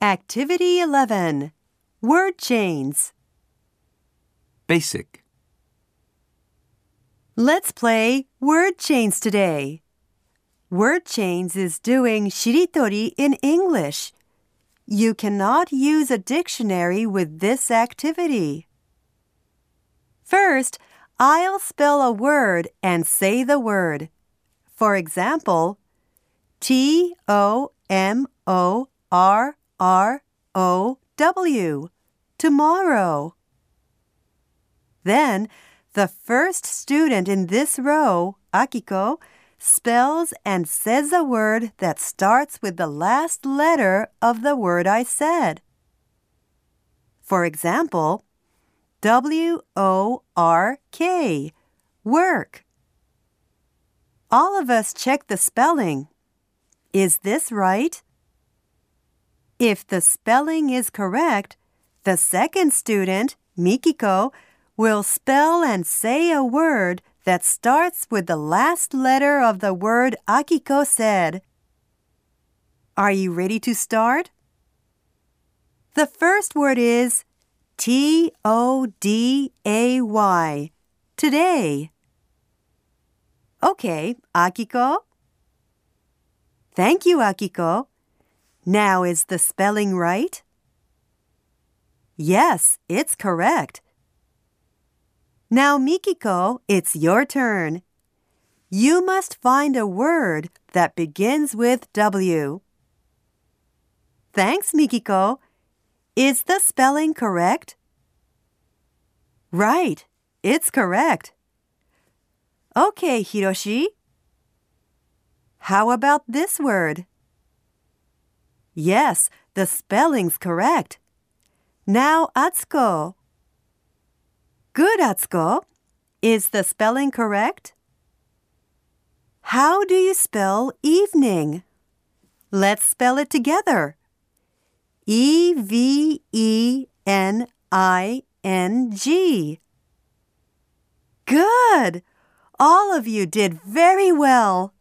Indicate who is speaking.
Speaker 1: Activity 11 Word Chains.
Speaker 2: Basic.
Speaker 1: Let's play Word Chains today. Word Chains is doing shiritori in English. You cannot use a dictionary with this activity. First, I'll spell a word and say the word. For example, T O M O R R O W. Tomorrow. Then, the first student in this row, Akiko, spells and says a word that starts with the last letter of the word I said. For example, W O R K, work. All of us check the spelling. Is this right? If the spelling is correct, the second student, Mikiko, will spell and say a word that starts with the last letter of the word Akiko said. Are you ready to start? The first word is T O D A Y. Today. Okay, Akiko. Thank you, Akiko. Now, is the spelling right? Yes, it's correct. Now, Mikiko, it's your turn. You must find a word that begins with W. Thanks, Mikiko. Is the spelling correct? Right, it's correct. Okay, Hiroshi. How about this word? Yes, the spelling's correct. Now, Atsuko. Good, Atsuko. Is the spelling correct? How do you spell evening? Let's spell it together. E V E N I N G. Good! All of you did very well.